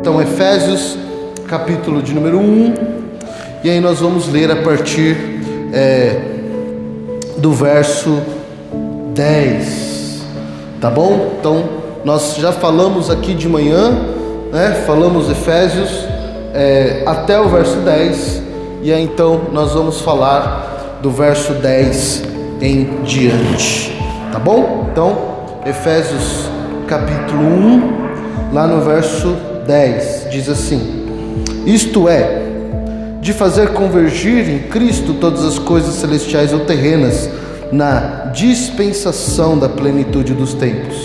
Então, Efésios, capítulo de número 1, e aí nós vamos ler a partir é, do verso 10, tá bom? Então, nós já falamos aqui de manhã, né? Falamos Efésios é, até o verso 10, e aí então nós vamos falar do verso 10 em diante, tá bom? Então, Efésios capítulo 1, lá no verso 10, diz assim: Isto é, de fazer convergir em Cristo todas as coisas celestiais ou terrenas, na dispensação da plenitude dos tempos.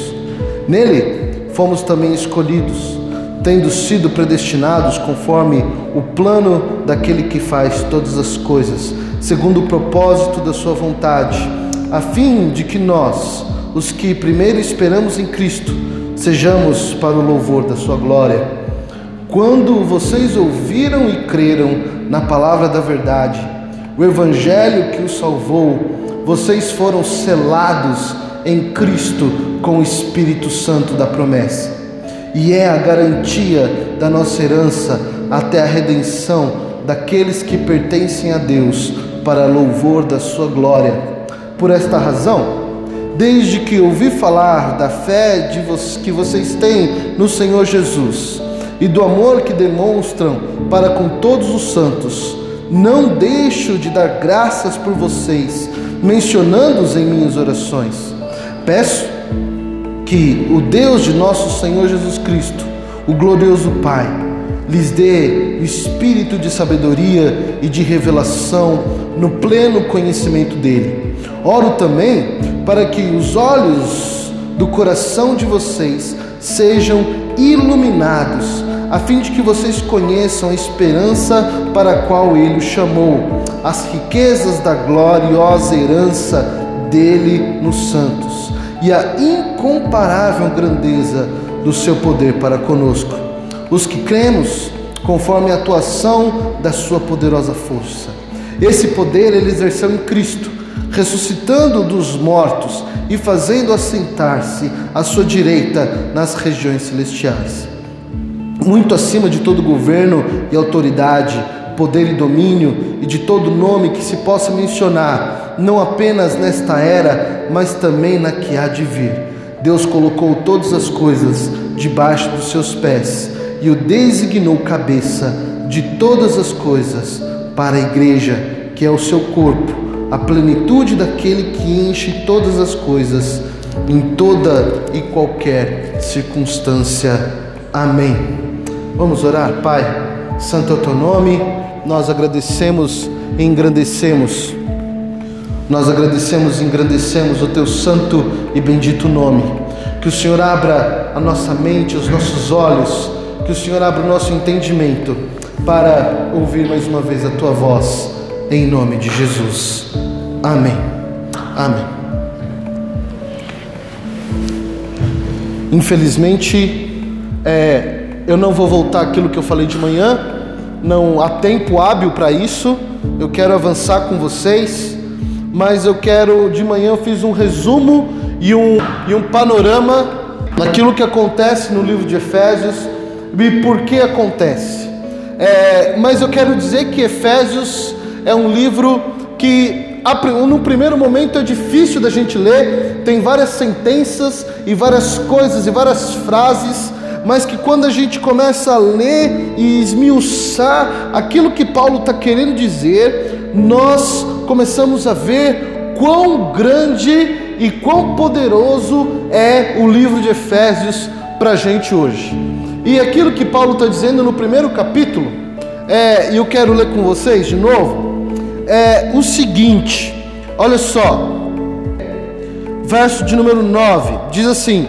Nele fomos também escolhidos, tendo sido predestinados conforme o plano daquele que faz todas as coisas, segundo o propósito da Sua vontade, a fim de que nós, os que primeiro esperamos em Cristo, sejamos para o louvor da Sua glória. Quando vocês ouviram e creram na palavra da verdade, o Evangelho que os salvou, vocês foram selados em Cristo com o Espírito Santo da promessa. E é a garantia da nossa herança até a redenção daqueles que pertencem a Deus, para louvor da Sua glória. Por esta razão, desde que ouvi falar da fé de que vocês têm no Senhor Jesus e do amor que demonstram para com todos os santos, não deixo de dar graças por vocês, mencionando-os em minhas orações. Peço que o Deus de nosso Senhor Jesus Cristo, o glorioso Pai, lhes dê o espírito de sabedoria e de revelação no pleno conhecimento dele. Oro também para que os olhos do coração de vocês sejam iluminados, a fim de que vocês conheçam a esperança para a qual ele os chamou, as riquezas da gloriosa herança dele nos santos e a incomparável grandeza do seu poder para conosco, os que cremos conforme a atuação da sua poderosa força. Esse poder ele exerceu em Cristo ressuscitando dos mortos e fazendo assentar-se à sua direita nas regiões celestiais. Muito acima de todo governo e autoridade, poder e domínio e de todo nome que se possa mencionar, não apenas nesta era, mas também na que há de vir. Deus colocou todas as coisas debaixo dos seus pés e o designou cabeça de todas as coisas para a igreja, que é o seu corpo a plenitude daquele que enche todas as coisas em toda e qualquer circunstância. Amém. Vamos orar, Pai. Santo é o teu nome, nós agradecemos e engrandecemos. Nós agradecemos e engrandecemos o teu santo e bendito nome. Que o Senhor abra a nossa mente, os nossos olhos, que o Senhor abra o nosso entendimento para ouvir mais uma vez a tua voz, em nome de Jesus. Amém. Amém. Infelizmente, é, eu não vou voltar aquilo que eu falei de manhã, não há tempo hábil para isso. Eu quero avançar com vocês, mas eu quero de manhã eu fiz um resumo e um, e um panorama daquilo que acontece no livro de Efésios e por que acontece. É, mas eu quero dizer que Efésios é um livro que no primeiro momento é difícil da gente ler, tem várias sentenças e várias coisas e várias frases, mas que quando a gente começa a ler e esmiuçar aquilo que Paulo está querendo dizer, nós começamos a ver quão grande e quão poderoso é o livro de Efésios para a gente hoje. E aquilo que Paulo está dizendo no primeiro capítulo, é, e eu quero ler com vocês de novo, é o seguinte: olha só, verso de número 9, diz assim: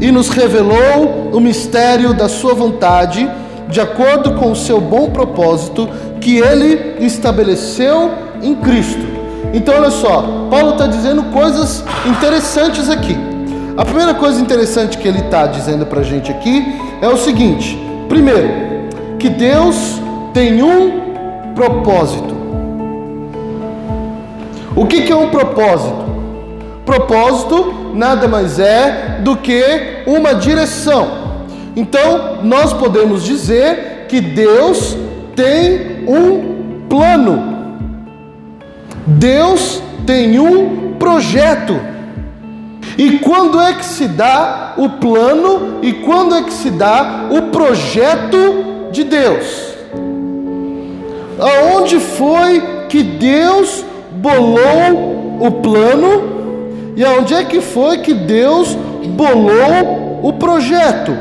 E nos revelou o mistério da Sua vontade, de acordo com o seu bom propósito, que Ele estabeleceu em Cristo. Então, olha só, Paulo está dizendo coisas interessantes aqui. A primeira coisa interessante que ele está dizendo para a gente aqui é o seguinte: primeiro, que Deus tem um propósito. O que, que é um propósito? Propósito nada mais é do que uma direção. Então, nós podemos dizer que Deus tem um plano. Deus tem um projeto. E quando é que se dá o plano e quando é que se dá o projeto de Deus? Aonde foi que Deus bolou o plano e aonde é que foi que Deus bolou o projeto?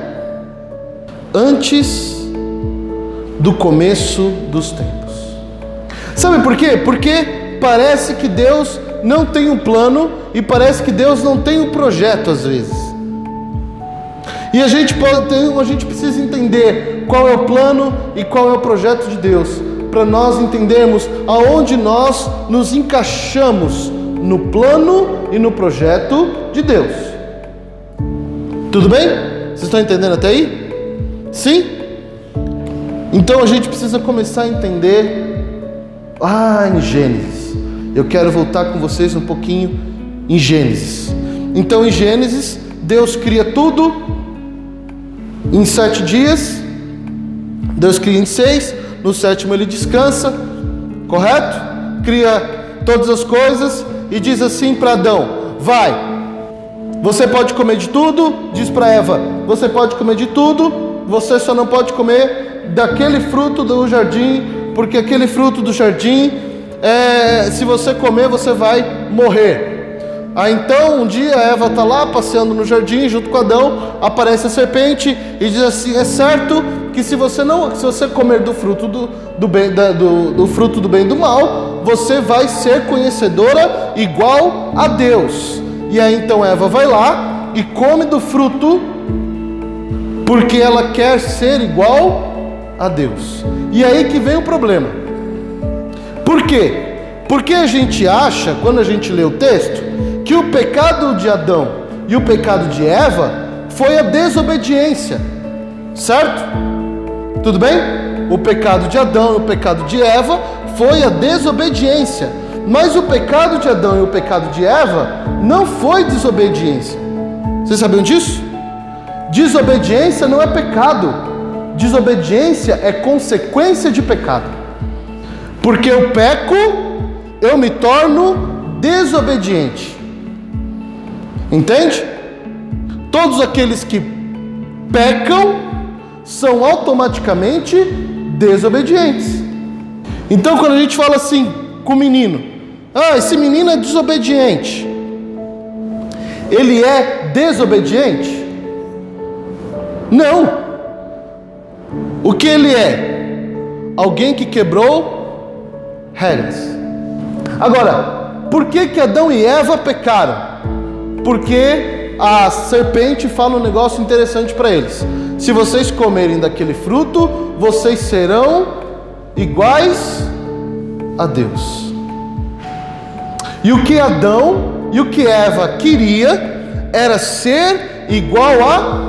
Antes do começo dos tempos. Sabe por quê? Porque parece que Deus não tem um plano e parece que Deus não tem um projeto às vezes. E a gente pode a gente precisa entender qual é o plano e qual é o projeto de Deus, para nós entendermos aonde nós nos encaixamos no plano e no projeto de Deus. Tudo bem? Vocês estão entendendo até aí? Sim? Então a gente precisa começar a entender ah, em Gênesis. Eu quero voltar com vocês um pouquinho em Gênesis. Então em Gênesis, Deus cria tudo em sete dias. Deus cria em seis. No sétimo ele descansa, correto? Cria todas as coisas e diz assim para Adão: Vai, você pode comer de tudo. Diz para Eva: Você pode comer de tudo, você só não pode comer daquele fruto do jardim, porque aquele fruto do jardim, é, se você comer, você vai morrer. Ah, então um dia Eva está lá passeando no jardim junto com Adão, aparece a serpente e diz assim: é certo que se você não, se você comer do fruto do, do, bem, da, do, do fruto do bem e do mal, você vai ser conhecedora igual a Deus. E aí então Eva vai lá e come do fruto, porque ela quer ser igual a Deus. E aí que vem o problema. Por quê? Porque a gente acha, quando a gente lê o texto, que o pecado de Adão e o pecado de Eva foi a desobediência, certo? Tudo bem? O pecado de Adão e o pecado de Eva foi a desobediência, mas o pecado de Adão e o pecado de Eva não foi desobediência. Vocês sabiam disso? Desobediência não é pecado, desobediência é consequência de pecado. Porque eu peco, eu me torno desobediente. Entende? Todos aqueles que pecam são automaticamente desobedientes. Então, quando a gente fala assim com o menino, ah, esse menino é desobediente, ele é desobediente? Não. O que ele é? Alguém que quebrou regras. Agora, por que que Adão e Eva pecaram? porque a serpente fala um negócio interessante para eles: se vocês comerem daquele fruto, vocês serão iguais a Deus. E o que Adão e o que Eva queria era ser igual a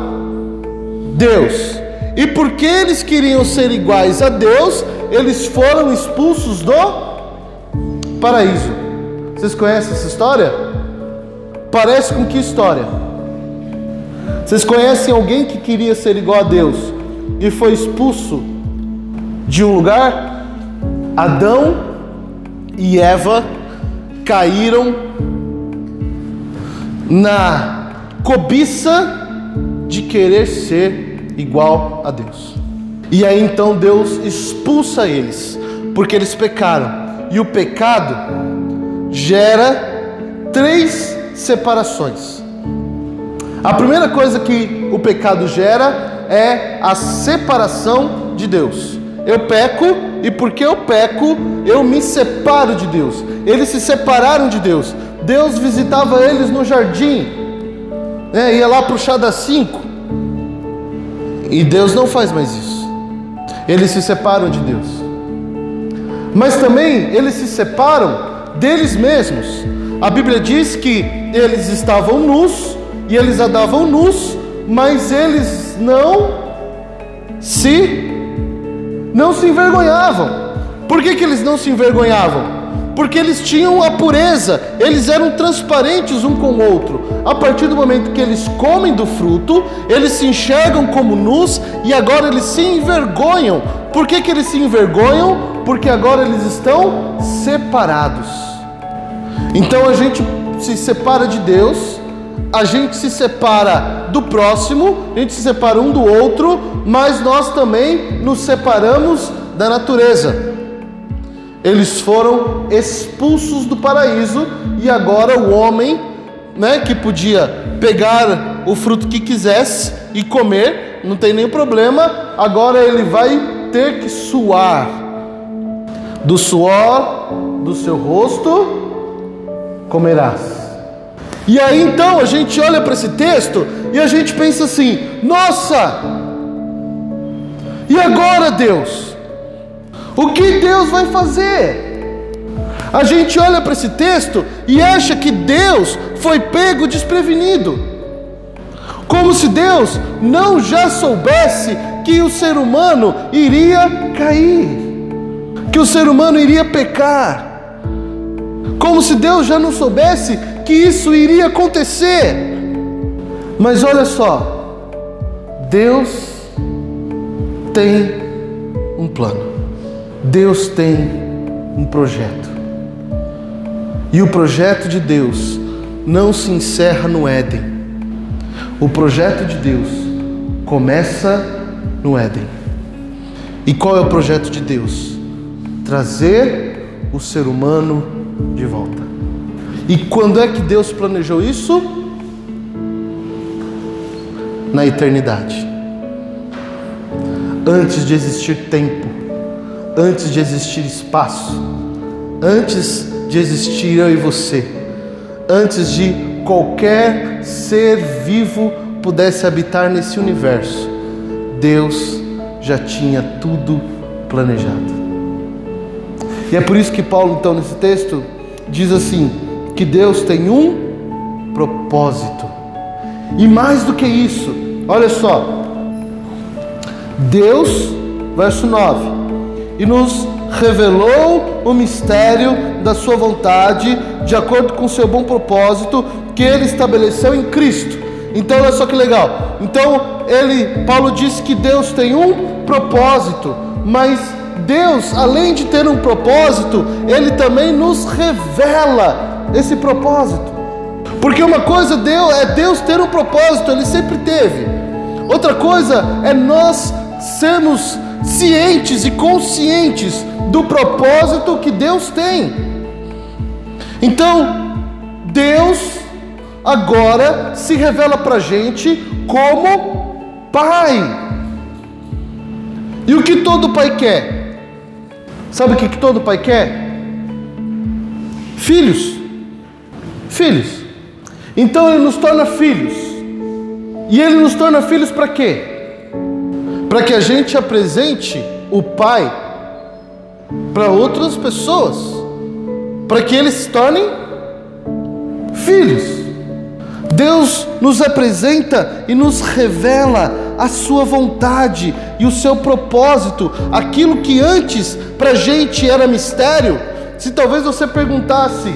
Deus. E porque eles queriam ser iguais a Deus, eles foram expulsos do paraíso. Vocês conhecem essa história? Parece com que história? Vocês conhecem alguém que queria ser igual a Deus e foi expulso de um lugar? Adão e Eva caíram na cobiça de querer ser igual a Deus. E aí então Deus expulsa eles, porque eles pecaram. E o pecado gera três separações. A primeira coisa que o pecado gera é a separação de Deus. Eu peco e porque eu peco, eu me separo de Deus. Eles se separaram de Deus. Deus visitava eles no jardim, né? ia lá para o chá das cinco. E Deus não faz mais isso. Eles se separam de Deus. Mas também eles se separam deles mesmos. A Bíblia diz que eles estavam nus e eles andavam nus, mas eles não se não se envergonhavam. Por que, que eles não se envergonhavam? porque eles tinham a pureza, eles eram transparentes um com o outro. A partir do momento que eles comem do fruto, eles se enxergam como nus e agora eles se envergonham. Por que, que eles se envergonham? Porque agora eles estão separados. Então a gente se separa de Deus, a gente se separa do próximo, a gente se separa um do outro, mas nós também nos separamos da natureza. Eles foram expulsos do paraíso e agora o homem, né, que podia pegar o fruto que quisesse e comer, não tem nenhum problema, agora ele vai ter que suar do suor do seu rosto comerás. E aí então a gente olha para esse texto e a gente pensa assim: nossa, e agora Deus? O que Deus vai fazer? A gente olha para esse texto e acha que Deus foi pego desprevenido, como se Deus não já soubesse que o ser humano iria cair, que o ser humano iria pecar, como se Deus já não soubesse que isso iria acontecer. Mas olha só, Deus tem um plano, Deus tem um projeto. E o projeto de Deus não se encerra no Éden. O projeto de Deus começa no Éden. E qual é o projeto de Deus? Trazer o ser humano de volta. E quando é que Deus planejou isso? Na eternidade. Antes de existir tempo, antes de existir espaço, antes de existir eu e você, antes de qualquer ser vivo pudesse habitar nesse universo, Deus já tinha tudo planejado. E é por isso que Paulo, então, nesse texto, diz assim: que Deus tem um propósito. E mais do que isso, olha só, Deus, verso 9, e nos revelou o mistério da sua vontade, de acordo com o seu bom propósito, que ele estabeleceu em Cristo. Então, olha só que legal. Então, ele, Paulo disse que Deus tem um propósito, mas Deus, além de ter um propósito, ele também nos revela esse propósito. Porque uma coisa Deus, é Deus ter um propósito, Ele sempre teve. Outra coisa é nós sermos cientes e conscientes do propósito que Deus tem. Então, Deus agora se revela para gente como Pai. E o que todo pai quer? Sabe o que todo pai quer? Filhos filhos. Então ele nos torna filhos. E ele nos torna filhos para quê? Para que a gente apresente o Pai para outras pessoas, para que eles se tornem filhos. Deus nos apresenta e nos revela a sua vontade e o seu propósito, aquilo que antes para a gente era mistério. Se talvez você perguntasse,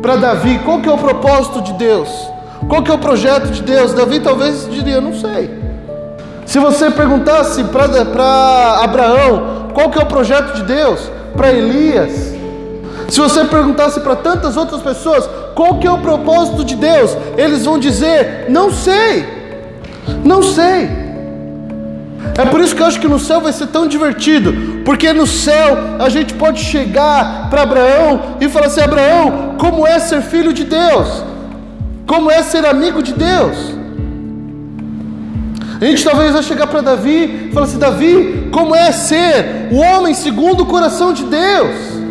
para Davi, qual que é o propósito de Deus? Qual que é o projeto de Deus? Davi talvez diria, não sei. Se você perguntasse para Abraão, qual que é o projeto de Deus? Para Elias. Se você perguntasse para tantas outras pessoas, qual que é o propósito de Deus? Eles vão dizer, não sei. Não sei. É por isso que eu acho que no céu vai ser tão divertido, porque no céu a gente pode chegar para Abraão e falar assim: Abraão, como é ser filho de Deus? Como é ser amigo de Deus? A gente talvez vai chegar para Davi e falar assim: Davi, como é ser o homem segundo o coração de Deus?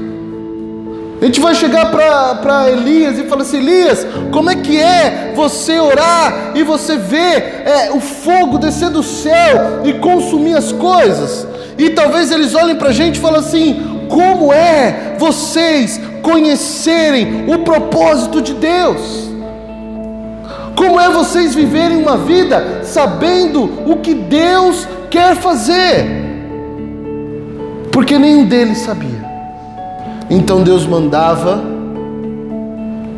A gente vai chegar para Elias e falar assim: Elias, como é que é você orar e você ver é, o fogo descer do céu e consumir as coisas? E talvez eles olhem para a gente e falem assim: como é vocês conhecerem o propósito de Deus? Como é vocês viverem uma vida sabendo o que Deus quer fazer? Porque nenhum deles sabia. Então Deus mandava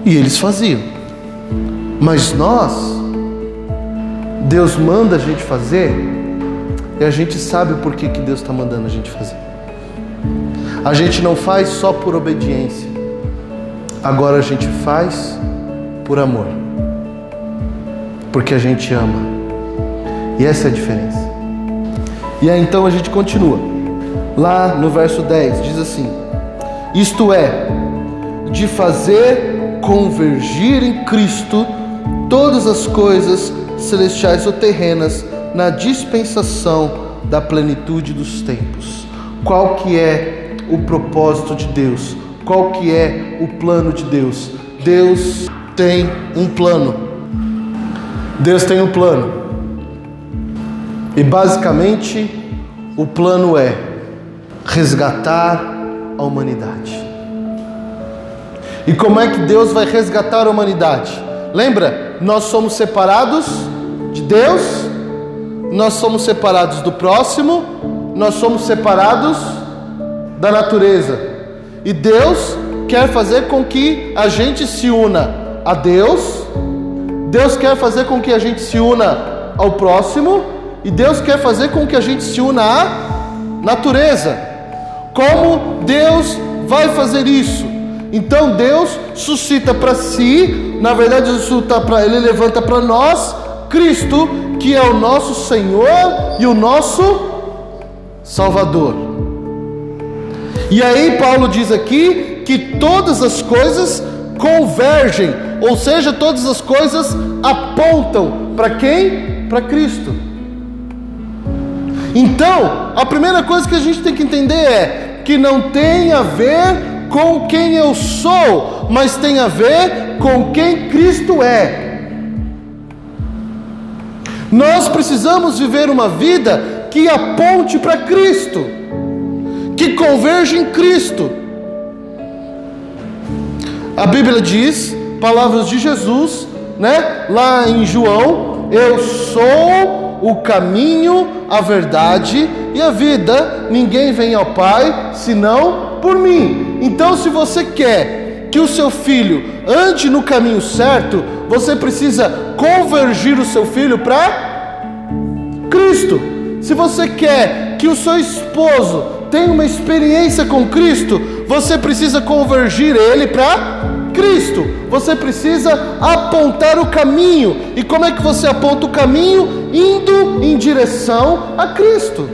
e eles faziam. Mas nós, Deus manda a gente fazer e a gente sabe por que, que Deus está mandando a gente fazer. A gente não faz só por obediência, agora a gente faz por amor, porque a gente ama, e essa é a diferença. E aí então a gente continua, lá no verso 10 diz assim: Isto é, de fazer convergir em Cristo todas as coisas celestiais ou terrenas na dispensação da plenitude dos tempos. Qual que é o propósito de Deus? Qual que é o plano de Deus? Deus tem um plano. Deus tem um plano. E basicamente o plano é resgatar a humanidade. E como é que Deus vai resgatar a humanidade? Lembra? Nós somos separados de Deus, nós somos separados do próximo, nós somos separados da natureza. E Deus quer fazer com que a gente se una a Deus, Deus quer fazer com que a gente se una ao próximo, e Deus quer fazer com que a gente se una à natureza. Como Deus vai fazer isso? Então Deus suscita para si, na verdade, ele levanta para nós Cristo, que é o nosso Senhor e o nosso Salvador. E aí Paulo diz aqui que todas as coisas convergem, ou seja, todas as coisas apontam para quem? Para Cristo. Então, a primeira coisa que a gente tem que entender é que não tem a ver com quem eu sou, mas tem a ver com quem Cristo é. Nós precisamos viver uma vida que aponte para Cristo, que converge em Cristo. A Bíblia diz, palavras de Jesus, né? Lá em João, eu sou o caminho, a verdade e a vida. Ninguém vem ao Pai senão por mim. Então, se você quer que o seu filho ande no caminho certo, você precisa convergir o seu filho para Cristo. Se você quer que o seu esposo tenha uma experiência com Cristo, você precisa convergir ele para Cristo. Você precisa apontar o caminho. E como é que você aponta o caminho? Indo em direção a Cristo.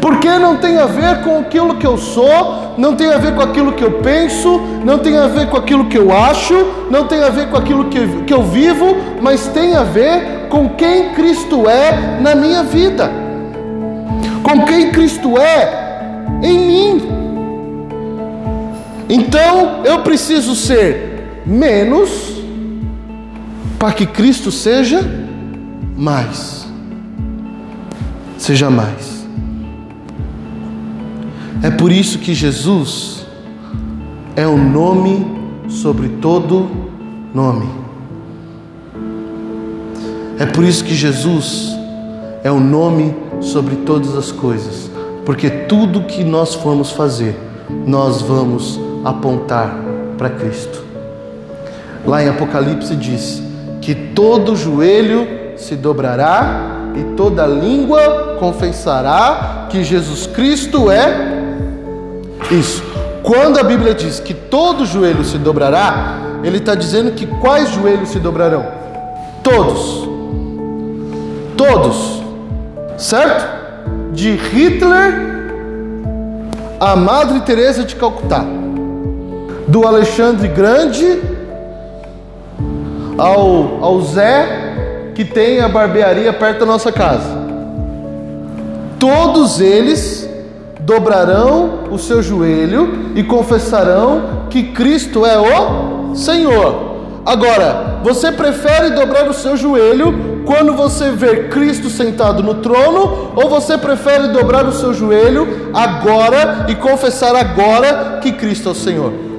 Porque não tem a ver com aquilo que eu sou, não tem a ver com aquilo que eu penso, não tem a ver com aquilo que eu acho, não tem a ver com aquilo que, que eu vivo, mas tem a ver com quem Cristo é na minha vida, com quem Cristo é em mim. Então eu preciso ser menos para que Cristo seja mais. Seja mais. É por isso que Jesus é o nome sobre todo nome. É por isso que Jesus é o nome sobre todas as coisas, porque tudo que nós formos fazer, nós vamos apontar para Cristo. Lá em Apocalipse diz que todo joelho se dobrará e toda língua confessará que Jesus Cristo é isso. Quando a Bíblia diz que todo joelho se dobrará, ele está dizendo que quais joelhos se dobrarão? Todos. Todos. Certo? De Hitler a Madre Teresa de Calcutá. Do Alexandre Grande ao, ao Zé que tem a barbearia perto da nossa casa. Todos eles dobrarão o seu joelho e confessarão que Cristo é o Senhor. Agora, você prefere dobrar o seu joelho quando você vê Cristo sentado no trono, ou você prefere dobrar o seu joelho agora e confessar agora que Cristo é o Senhor?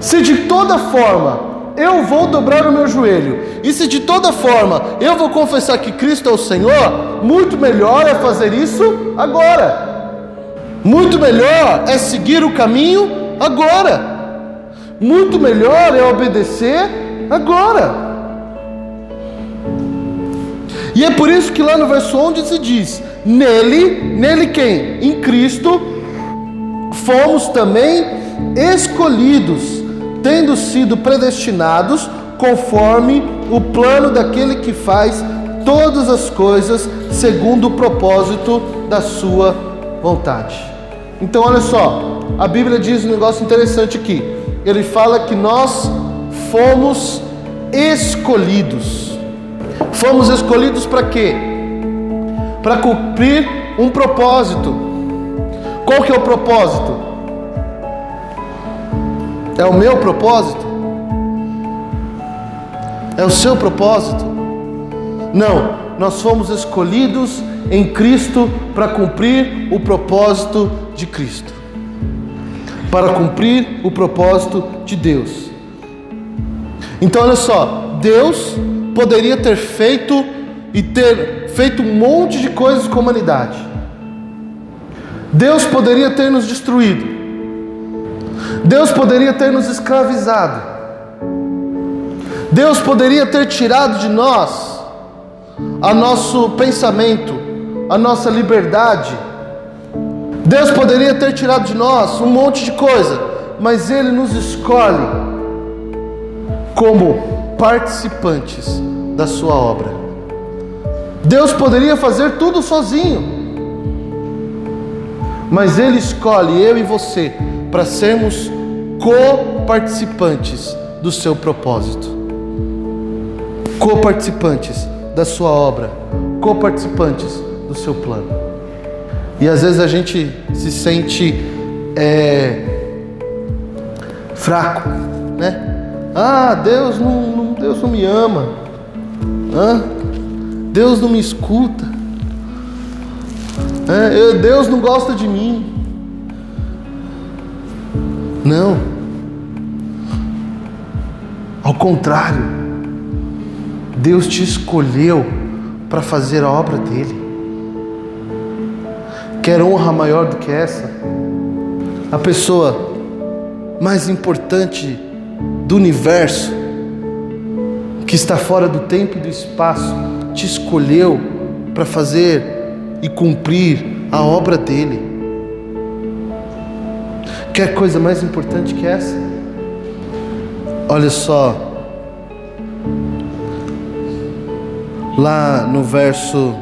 Se de toda forma eu vou dobrar o meu joelho, e se de toda forma eu vou confessar que Cristo é o Senhor, muito melhor é fazer isso agora. Muito melhor é seguir o caminho agora. Muito melhor é obedecer agora. E é por isso que lá no verso 11 se diz: Nele, nele quem? Em Cristo, fomos também escolhidos, tendo sido predestinados conforme o plano daquele que faz todas as coisas segundo o propósito da sua vontade. Então, olha só, a Bíblia diz um negócio interessante aqui. Ele fala que nós fomos escolhidos. Fomos escolhidos para quê? Para cumprir um propósito. Qual que é o propósito? É o meu propósito? É o seu propósito? Não, nós fomos escolhidos em Cristo para cumprir o propósito de Cristo, para cumprir o propósito de Deus. Então, olha só, Deus poderia ter feito e ter feito um monte de coisas com a humanidade. Deus poderia ter nos destruído. Deus poderia ter nos escravizado. Deus poderia ter tirado de nós a nosso pensamento, a nossa liberdade. Deus poderia ter tirado de nós um monte de coisa, mas Ele nos escolhe como participantes da Sua obra. Deus poderia fazer tudo sozinho, mas Ele escolhe eu e você para sermos co-participantes do seu propósito, co-participantes da sua obra, co-participantes do seu plano. E às vezes a gente se sente é, fraco, né? Ah, Deus não, não, Deus não me ama. Ah, Deus não me escuta. É, Deus não gosta de mim. Não. Ao contrário. Deus te escolheu para fazer a obra dele. Quer honra maior do que essa? A pessoa mais importante do universo, que está fora do tempo e do espaço, te escolheu para fazer e cumprir a obra dele. Quer coisa mais importante que essa? Olha só, lá no verso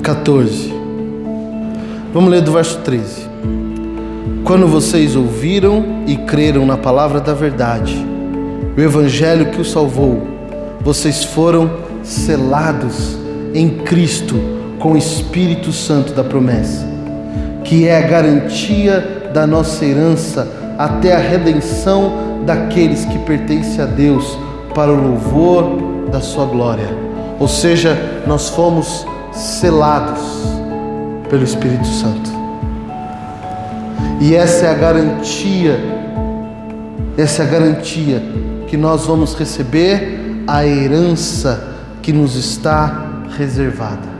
14. Vamos ler do verso 13. Quando vocês ouviram e creram na palavra da verdade, o evangelho que os salvou, vocês foram selados em Cristo com o Espírito Santo da promessa, que é a garantia da nossa herança até a redenção daqueles que pertencem a Deus para o louvor da Sua glória. Ou seja, nós fomos selados pelo Espírito Santo. E essa é a garantia, essa é a garantia que nós vamos receber a herança que nos está reservada.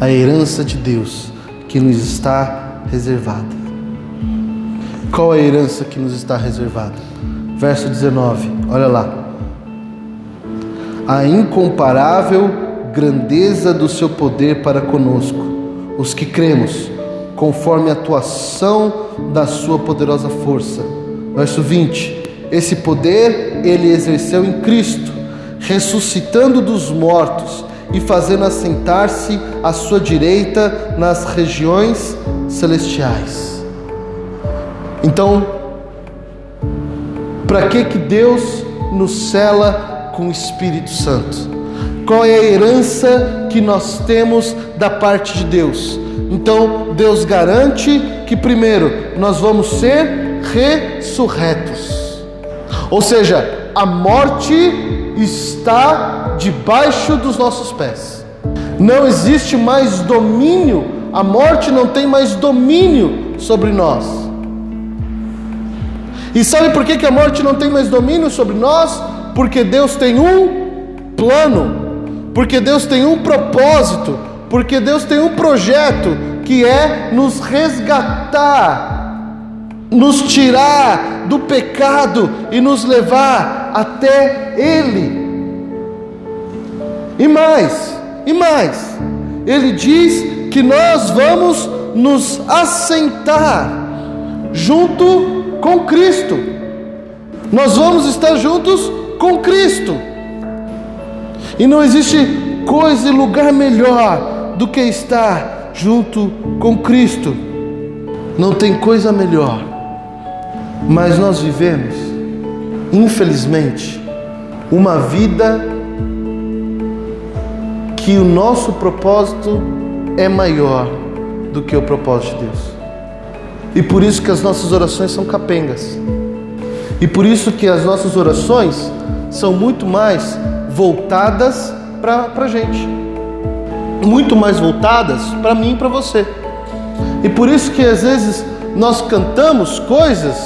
A herança de Deus que nos está reservada. Qual a herança que nos está reservada? Verso 19, olha lá a incomparável grandeza do seu poder para conosco, os que cremos, conforme a atuação da sua poderosa força. Verso 20: Esse poder ele exerceu em Cristo, ressuscitando dos mortos e fazendo assentar-se à sua direita nas regiões celestiais. Então, para que que Deus nos cela com o Espírito Santo. Qual é a herança que nós temos da parte de Deus? Então, Deus garante que, primeiro, nós vamos ser ressurretos. Ou seja, a morte está debaixo dos nossos pés. Não existe mais domínio, a morte não tem mais domínio sobre nós. E sabe por que, que a morte não tem mais domínio sobre nós? porque Deus tem um plano, porque Deus tem um propósito, porque Deus tem um projeto que é nos resgatar, nos tirar do pecado e nos levar até Ele. E mais, e mais, Ele diz que nós vamos nos assentar junto com Cristo. Nós vamos estar juntos com Cristo. E não existe coisa e lugar melhor do que estar junto com Cristo. Não tem coisa melhor. Mas nós vivemos, infelizmente, uma vida que o nosso propósito é maior do que o propósito de Deus. E por isso que as nossas orações são capengas. E por isso que as nossas orações são muito mais voltadas para a gente. Muito mais voltadas para mim e para você. E por isso que às vezes nós cantamos coisas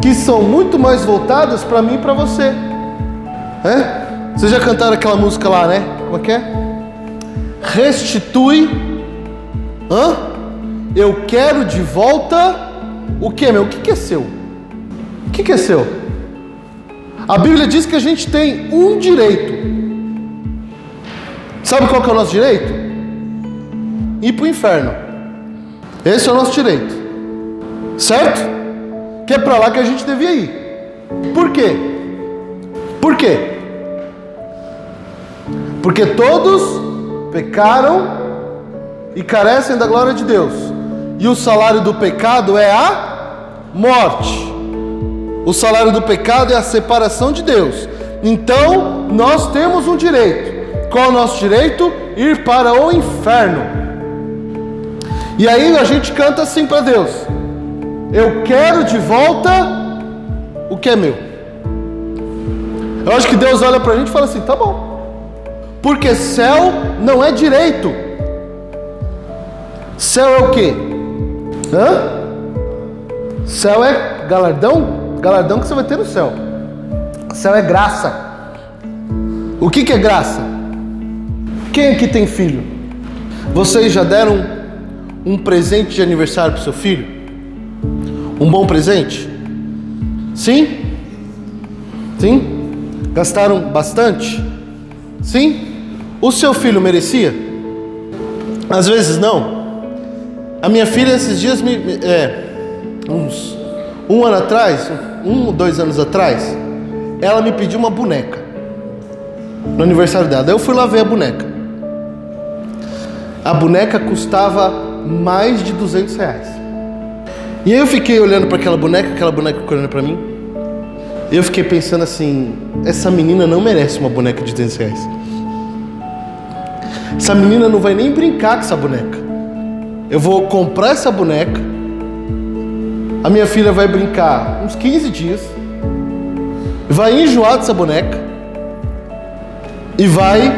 que são muito mais voltadas para mim e para você. É? Vocês já cantaram aquela música lá, né? Como é que é? Restitui. Hã? Eu quero de volta o que, meu? O que, que é seu? O que, que é seu? A Bíblia diz que a gente tem um direito. Sabe qual que é o nosso direito? Ir para o inferno. Esse é o nosso direito. Certo? Que é para lá que a gente devia ir. Por quê? Por quê? Porque todos pecaram e carecem da glória de Deus. E o salário do pecado é a morte. O salário do pecado é a separação de Deus. Então, nós temos um direito. Qual é o nosso direito? Ir para o inferno. E aí a gente canta assim para Deus: Eu quero de volta o que é meu. Eu acho que Deus olha para a gente e fala assim: Tá bom. Porque céu não é direito. Céu é o que? Hã? Céu é galardão? Galardão que você vai ter no céu. Céu é graça. O que, que é graça? Quem aqui tem filho? Vocês já deram um presente de aniversário para seu filho? Um bom presente? Sim? Sim? Gastaram bastante? Sim? O seu filho merecia? Às vezes não. A minha filha esses dias me. É, uns um ano atrás, um ou dois anos atrás, ela me pediu uma boneca no aniversário dela. Eu fui lá ver a boneca. A boneca custava mais de 200 reais. E aí eu fiquei olhando para aquela boneca, aquela boneca olhando para mim. E eu fiquei pensando assim: essa menina não merece uma boneca de 200 reais. Essa menina não vai nem brincar com essa boneca. Eu vou comprar essa boneca. A minha filha vai brincar uns 15 dias. Vai enjoar dessa boneca. E vai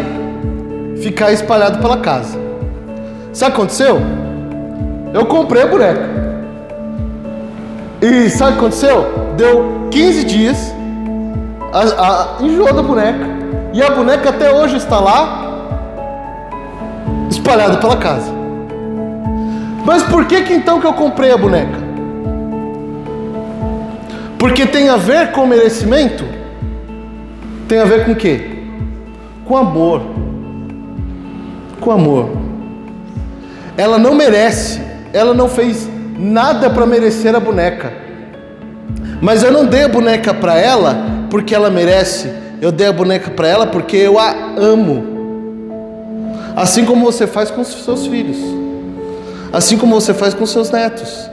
ficar espalhado pela casa. Sabe o que aconteceu? Eu comprei a boneca. E sabe o que aconteceu? Deu 15 dias. A, a, enjoou da boneca. E a boneca até hoje está lá espalhado pela casa. Mas por que que então que eu comprei a boneca? Porque tem a ver com merecimento? Tem a ver com o quê? Com amor. Com amor. Ela não merece, ela não fez nada para merecer a boneca. Mas eu não dei a boneca para ela porque ela merece, eu dei a boneca para ela porque eu a amo. Assim como você faz com os seus filhos, assim como você faz com seus netos,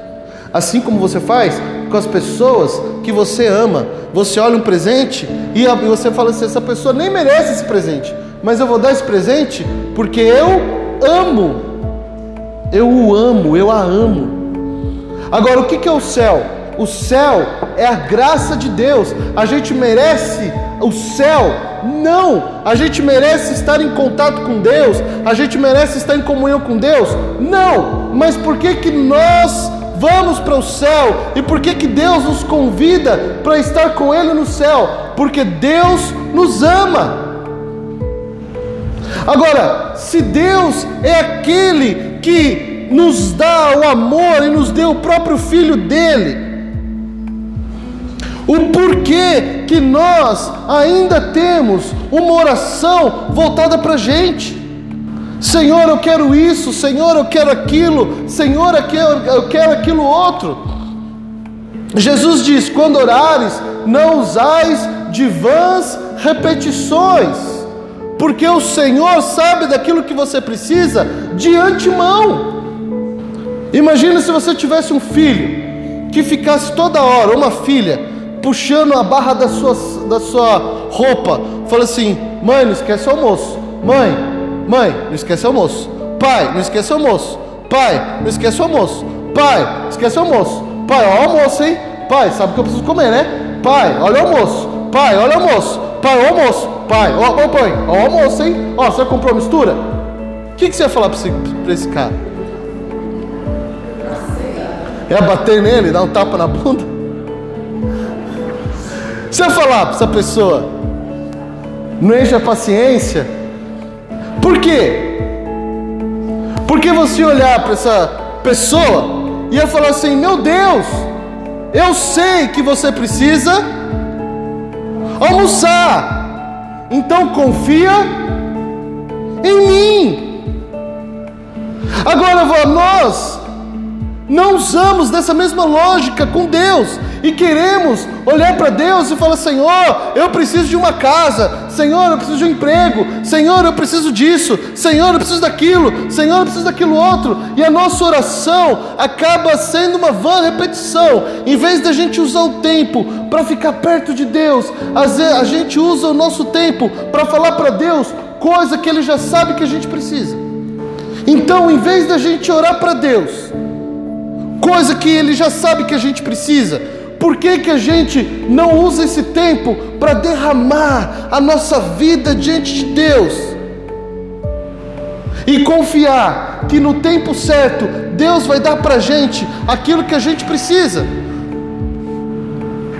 assim como você faz com as pessoas que você ama. Você olha um presente e você fala assim: essa pessoa nem merece esse presente, mas eu vou dar esse presente porque eu amo. Eu o amo, eu a amo. Agora, o que é o céu? O céu é a graça de Deus. A gente merece o céu? Não. A gente merece estar em contato com Deus? A gente merece estar em comunhão com Deus? Não. Mas por que que nós vamos para o céu? E por que que Deus nos convida para estar com ele no céu? Porque Deus nos ama. Agora, se Deus é aquele que nos dá o amor e nos deu o próprio filho dele. O porquê que nós ainda temos uma oração voltada para a gente. Senhor, eu quero isso, Senhor, eu quero aquilo, Senhor, eu quero, eu quero aquilo outro. Jesus diz: quando orares, não usais de vãs repetições, porque o Senhor sabe daquilo que você precisa de antemão. Imagina se você tivesse um filho que ficasse toda hora, uma filha, puxando a barra da sua, da sua roupa, fala assim: mãe, não esquece o almoço. Mãe, mãe, não esquece o almoço. Pai, não esquece o almoço. Pai, não esquece o almoço. Pai, esquece o almoço. Pai, olha o almoço, hein? Pai, sabe que eu preciso comer, né? Pai, olha o almoço. Pai, olha o almoço. Pai, olha o almoço. Pai, ó, ó, pai, olha o almoço, hein? Ó, você comprou mistura? O que, que você ia falar para esse, esse cara? É bater nele, dar um tapa na bunda? Se eu falar para essa pessoa, não enche a paciência, por quê? Porque você olhar para essa pessoa e ia falar assim: Meu Deus, eu sei que você precisa almoçar, então confia em mim. Agora, nós não usamos dessa mesma lógica com Deus. E queremos olhar para Deus e falar: Senhor, eu preciso de uma casa, Senhor, eu preciso de um emprego, Senhor, eu preciso disso, Senhor, eu preciso daquilo, Senhor, eu preciso daquilo outro, e a nossa oração acaba sendo uma vã repetição, em vez da gente usar o tempo para ficar perto de Deus, a gente usa o nosso tempo para falar para Deus coisa que Ele já sabe que a gente precisa. Então, em vez da gente orar para Deus, coisa que Ele já sabe que a gente precisa. Por que, que a gente não usa esse tempo para derramar a nossa vida diante de Deus? E confiar que no tempo certo Deus vai dar para a gente aquilo que a gente precisa.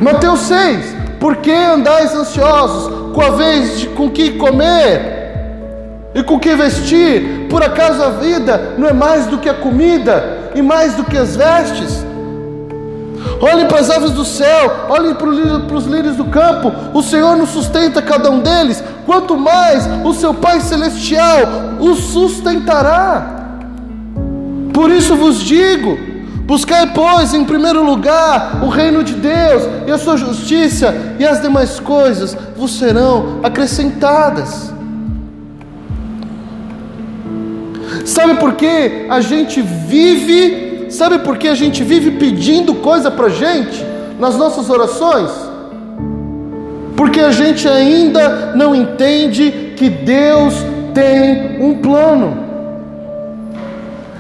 Mateus 6: Por que andais ansiosos com a vez de com que comer e com que vestir? Por acaso a vida não é mais do que a comida? E mais do que as vestes. Olhem para as aves do céu, olhem para os lírios do campo, o Senhor nos sustenta cada um deles, quanto mais o seu Pai Celestial os sustentará. Por isso vos digo: buscai, pois, em primeiro lugar o reino de Deus e a sua justiça, e as demais coisas vos serão acrescentadas. Sabe por que a gente vive, sabe por que a gente vive pedindo coisa para gente nas nossas orações? Porque a gente ainda não entende que Deus tem um plano.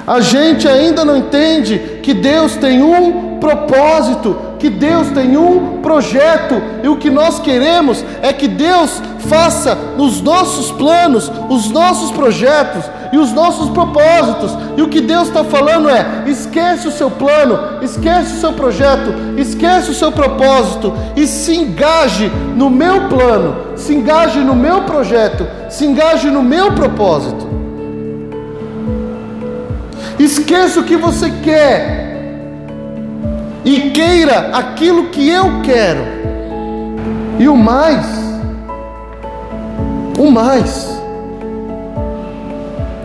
A gente ainda não entende que Deus tem um propósito, que Deus tem um projeto, e o que nós queremos é que Deus faça nos nossos planos, os nossos projetos, e os nossos propósitos. E o que Deus está falando é: esquece o seu plano, esquece o seu projeto, esquece o seu propósito e se engaje no meu plano, se engaje no meu projeto, se engaje no meu propósito. Esqueça o que você quer e queira aquilo que eu quero. E o mais, o mais,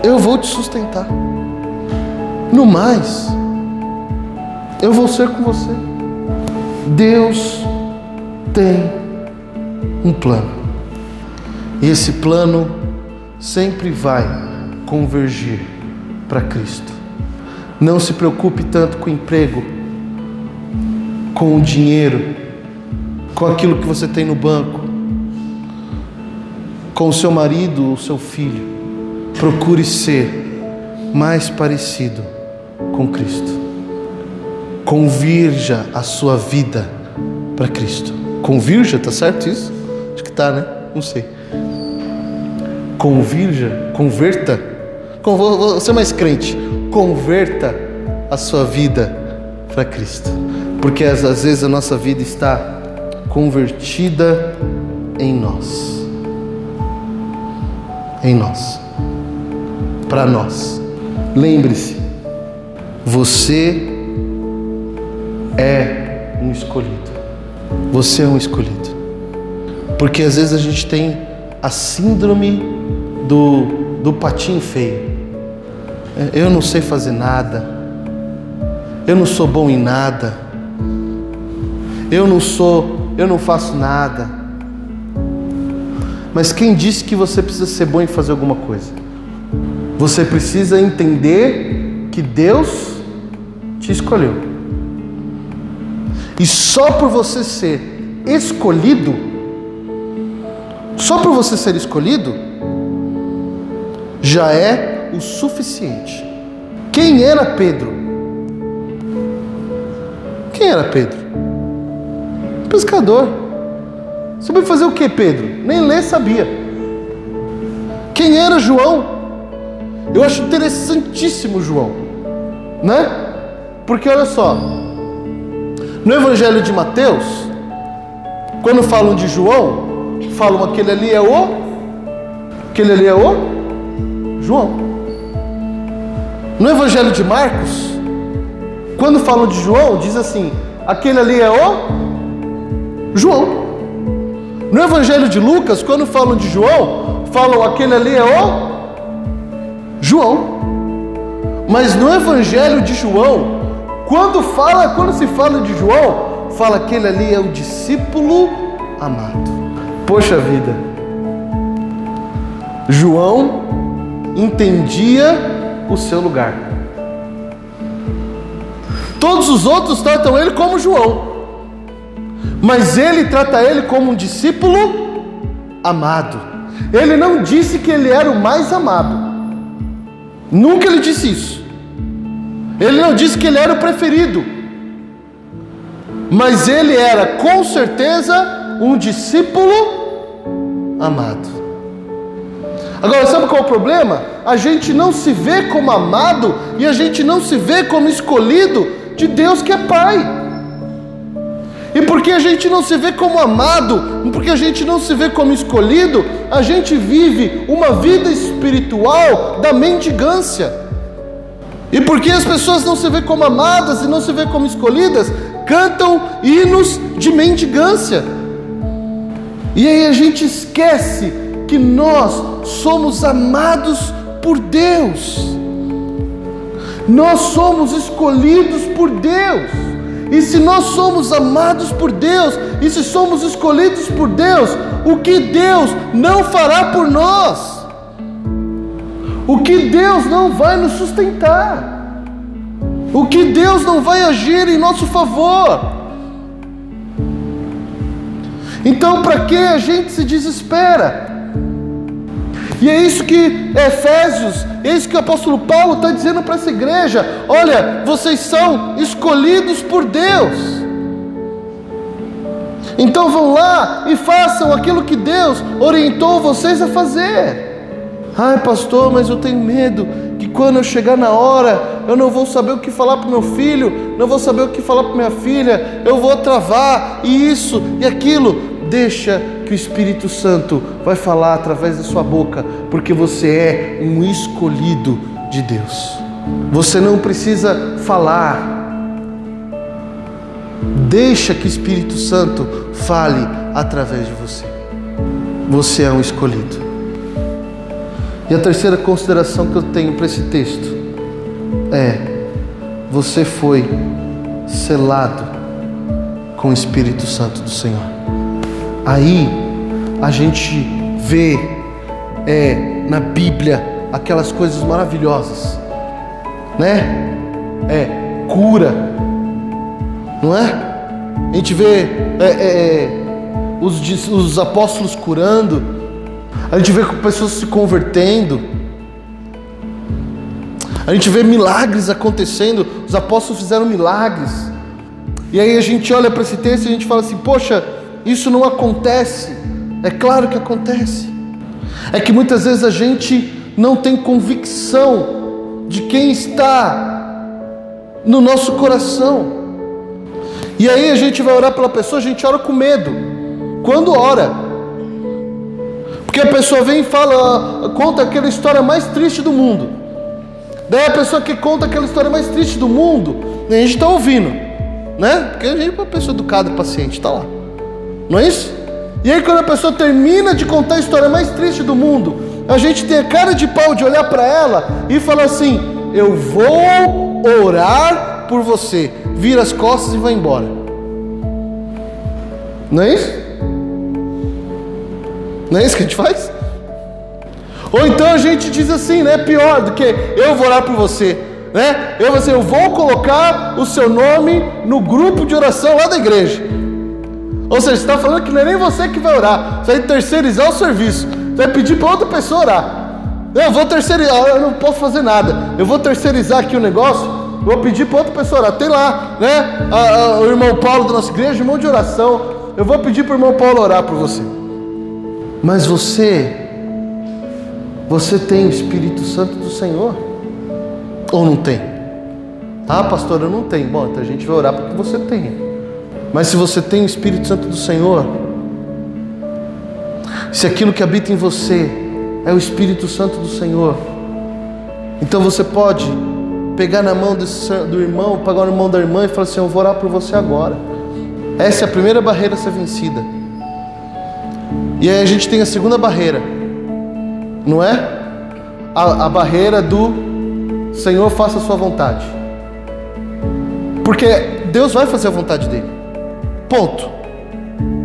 eu vou te sustentar. No mais, eu vou ser com você. Deus tem um plano. E esse plano sempre vai convergir para Cristo. Não se preocupe tanto com o emprego, com o dinheiro, com aquilo que você tem no banco, com o seu marido ou seu filho. Procure ser mais parecido com Cristo. Convirja a sua vida para Cristo. Convirja, tá certo isso? Acho que tá, né? Não sei. Convirja, converta. Vou ser mais crente. Converta a sua vida para Cristo. Porque às vezes a nossa vida está convertida em nós. Em nós para nós. Lembre-se, Você é um escolhido. Você é um escolhido. Porque às vezes a gente tem a síndrome do, do patinho feio. Eu não sei fazer nada. Eu não sou bom em nada. Eu não sou, eu não faço nada. Mas quem disse que você precisa ser bom em fazer alguma coisa? Você precisa entender que Deus te escolheu. E só por você ser escolhido, só por você ser escolhido, já é o suficiente. Quem era Pedro? Quem era Pedro? Pescador. Sabia fazer o que, Pedro? Nem ler sabia. Quem era João? Eu acho interessantíssimo João, né? Porque olha só, no Evangelho de Mateus, quando falam de João, falam aquele ali é o, aquele ali é o João. No Evangelho de Marcos, quando falam de João, diz assim: aquele ali é o João. No Evangelho de Lucas, quando falam de João, falam aquele ali é o João. Mas no Evangelho de João, quando fala, quando se fala de João, fala que ele ali é o discípulo amado. Poxa vida. João entendia o seu lugar. Todos os outros tratam ele como João. Mas ele trata ele como um discípulo amado. Ele não disse que ele era o mais amado. Nunca ele disse isso. Ele não disse que ele era o preferido, mas ele era com certeza um discípulo amado. Agora, sabe qual é o problema? A gente não se vê como amado e a gente não se vê como escolhido de Deus que é Pai. E porque a gente não se vê como amado, porque a gente não se vê como escolhido, a gente vive uma vida espiritual da mendigância. E porque as pessoas não se vê como amadas e não se vê como escolhidas, cantam hinos de mendigância. E aí a gente esquece que nós somos amados por Deus. Nós somos escolhidos por Deus. E se nós somos amados por Deus, e se somos escolhidos por Deus, o que Deus não fará por nós? O que Deus não vai nos sustentar? O que Deus não vai agir em nosso favor? Então, para que a gente se desespera? E é isso que Efésios, é isso que o apóstolo Paulo está dizendo para essa igreja: olha, vocês são escolhidos por Deus. Então vão lá e façam aquilo que Deus orientou vocês a fazer. Ai, pastor, mas eu tenho medo que quando eu chegar na hora, eu não vou saber o que falar para meu filho, não vou saber o que falar para minha filha, eu vou travar e isso e aquilo. Deixa que o Espírito Santo vai falar através da sua boca, porque você é um escolhido de Deus. Você não precisa falar. Deixa que o Espírito Santo fale através de você. Você é um escolhido. E a terceira consideração que eu tenho para esse texto é: você foi selado com o Espírito Santo do Senhor. Aí a gente vê é, na Bíblia aquelas coisas maravilhosas, né? É cura, não é? A gente vê é, é, é os, os apóstolos curando, a gente vê pessoas se convertendo. A gente vê milagres acontecendo. Os apóstolos fizeram milagres. E aí a gente olha para esse texto e a gente fala assim: Poxa, isso não acontece. É claro que acontece. É que muitas vezes a gente não tem convicção de quem está no nosso coração. E aí a gente vai orar pela pessoa, a gente ora com medo. Quando ora, porque a pessoa vem e fala, conta aquela história mais triste do mundo. Daí a pessoa que conta aquela história mais triste do mundo, a gente está ouvindo, né? Porque a gente é uma pessoa educada e paciente, está lá. Não é isso? E aí quando a pessoa termina de contar a história mais triste do mundo, a gente tem a cara de pau de olhar para ela e falar assim: Eu vou orar por você. Vira as costas e vai embora. Não é isso? Não é isso que a gente faz? Ou então a gente diz assim, né? Pior do que eu vou orar por você, né? Eu vou eu vou colocar o seu nome no grupo de oração lá da igreja. Ou seja, você está falando que não é nem você que vai orar, você vai terceirizar o serviço, você vai pedir para outra pessoa orar. Eu vou terceirizar, eu não posso fazer nada. Eu vou terceirizar aqui o negócio, vou pedir para outra pessoa orar. Tem lá, né? A, a, o irmão Paulo da nossa igreja, irmão de oração. Eu vou pedir para o irmão Paulo orar por você. Mas você, você tem o Espírito Santo do Senhor? Ou não tem? Ah, pastor, eu não tenho. Bom, então a gente vai orar para que você tenha. Mas se você tem o Espírito Santo do Senhor, se aquilo que habita em você é o Espírito Santo do Senhor, então você pode pegar na mão do irmão, pegar na mão da irmã e falar assim: Eu vou orar por você agora. Essa é a primeira barreira a ser vencida. E aí a gente tem a segunda barreira, não é? A, a barreira do Senhor faça a sua vontade. Porque Deus vai fazer a vontade dele. Ponto.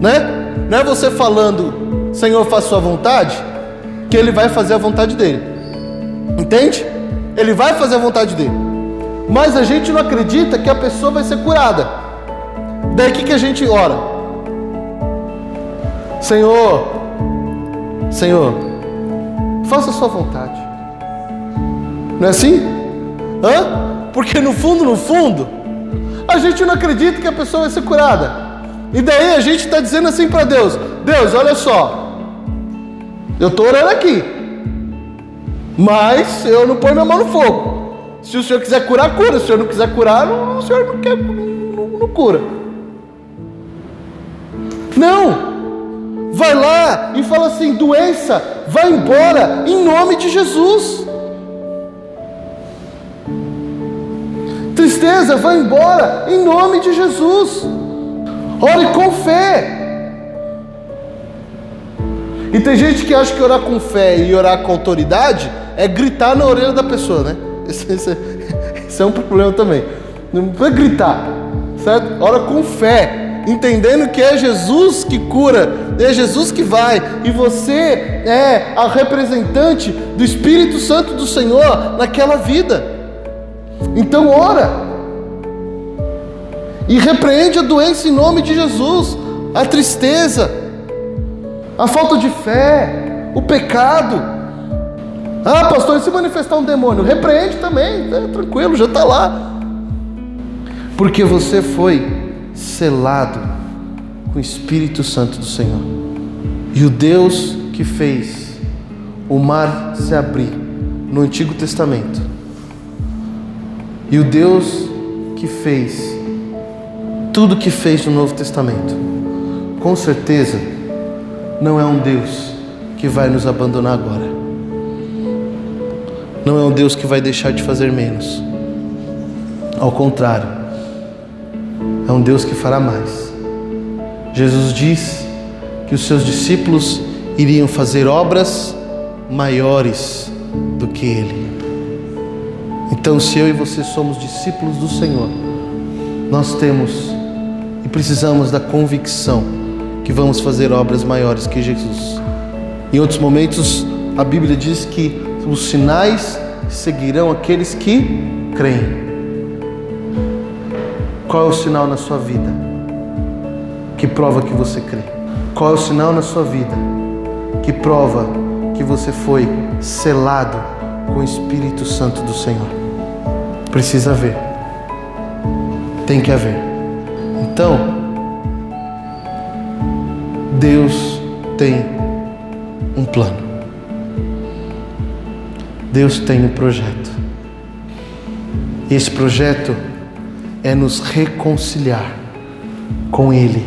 Né? Não é você falando, Senhor, faça sua vontade, que ele vai fazer a vontade dele. Entende? Ele vai fazer a vontade dele. Mas a gente não acredita que a pessoa vai ser curada. Daí que, que a gente ora? Senhor, Senhor, faça a sua vontade. Não é assim? Hã? Porque no fundo, no fundo, a gente não acredita que a pessoa vai ser curada. E daí a gente está dizendo assim para Deus: Deus, olha só, eu estou orando aqui, mas eu não ponho minha mão no fogo. Se o Senhor quiser curar, cura. Se o Senhor não quiser curar, o Senhor não quer, não, não cura. Não! Vai lá e fala assim: doença, vai embora em nome de Jesus. Tristeza, vai embora em nome de Jesus. Ore com fé. E tem gente que acha que orar com fé e orar com autoridade é gritar na orelha da pessoa, né? Esse, é um problema também. Não precisa gritar, certo? Ora com fé entendendo que é Jesus que cura, é Jesus que vai, e você é a representante do Espírito Santo do Senhor naquela vida. Então ora. E repreende a doença em nome de Jesus, a tristeza, a falta de fé, o pecado. Ah, pastor, e se manifestar um demônio? Repreende também, é, tranquilo, já está lá. Porque você foi selado com o Espírito Santo do Senhor. E o Deus que fez o mar se abrir no Antigo Testamento, e o Deus que fez tudo que fez no Novo Testamento, com certeza não é um Deus que vai nos abandonar agora. Não é um Deus que vai deixar de fazer menos. Ao contrário, é um Deus que fará mais. Jesus diz que os seus discípulos iriam fazer obras maiores do que ele. Então, se eu e você somos discípulos do Senhor, nós temos precisamos da convicção que vamos fazer obras maiores que Jesus. Em outros momentos, a Bíblia diz que os sinais seguirão aqueles que creem. Qual é o sinal na sua vida que prova que você crê? Qual é o sinal na sua vida que prova que você foi selado com o Espírito Santo do Senhor? Precisa haver. Tem que haver. Então, Deus tem um plano. Deus tem um projeto. Esse projeto é nos reconciliar com Ele,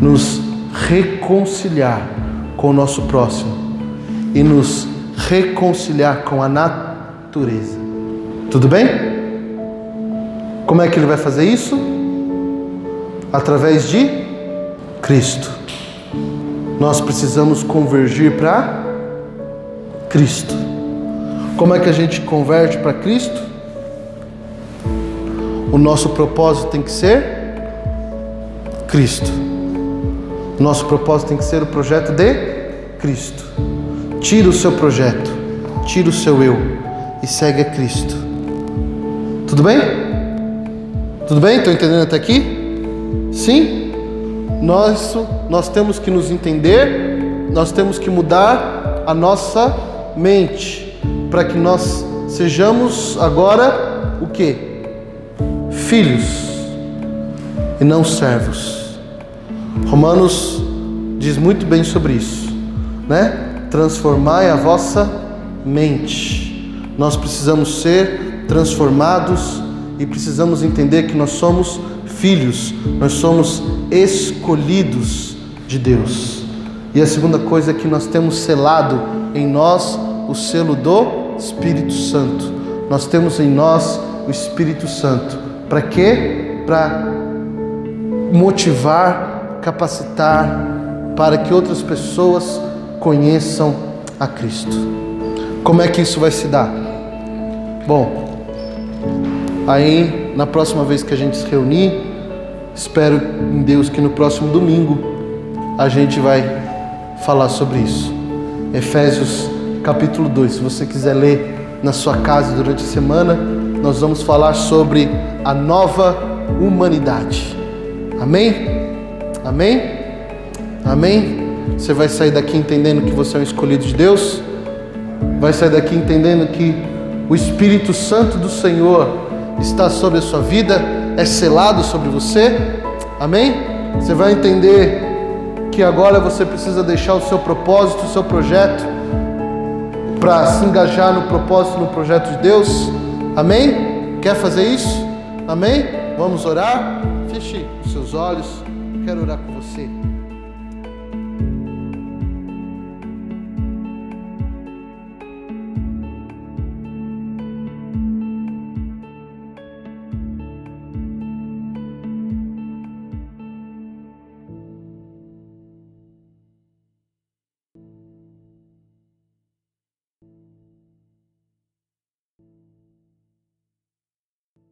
nos reconciliar com o nosso próximo e nos reconciliar com a natureza. Tudo bem? Como é que ele vai fazer isso? Através de Cristo. Nós precisamos convergir para Cristo. Como é que a gente converte para Cristo? O nosso propósito tem que ser Cristo. O nosso propósito tem que ser o projeto de Cristo. Tira o seu projeto, tira o seu eu e segue a Cristo. Tudo bem? Tudo bem? Estou entendendo até aqui? Sim? Nós, nós temos que nos entender, nós temos que mudar a nossa mente para que nós sejamos agora o que? Filhos e não servos. Romanos diz muito bem sobre isso, né? Transformai a vossa mente. Nós precisamos ser transformados e precisamos entender que nós somos filhos, nós somos escolhidos de Deus. E a segunda coisa é que nós temos selado em nós o selo do Espírito Santo. Nós temos em nós o Espírito Santo. Para quê? Para motivar, capacitar para que outras pessoas conheçam a Cristo. Como é que isso vai se dar? Bom, aí na próxima vez que a gente se reunir, espero em Deus que no próximo domingo a gente vai falar sobre isso. Efésios capítulo 2. Se você quiser ler na sua casa durante a semana, nós vamos falar sobre a nova humanidade. Amém? Amém? Amém? Você vai sair daqui entendendo que você é um escolhido de Deus? Vai sair daqui entendendo que o Espírito Santo do Senhor está sobre a sua vida, é selado sobre você? Amém? Você vai entender que agora você precisa deixar o seu propósito, o seu projeto para se engajar no propósito, no projeto de Deus. Amém? Quer fazer isso? Amém? Vamos orar? Feche os seus olhos. Quero orar com você.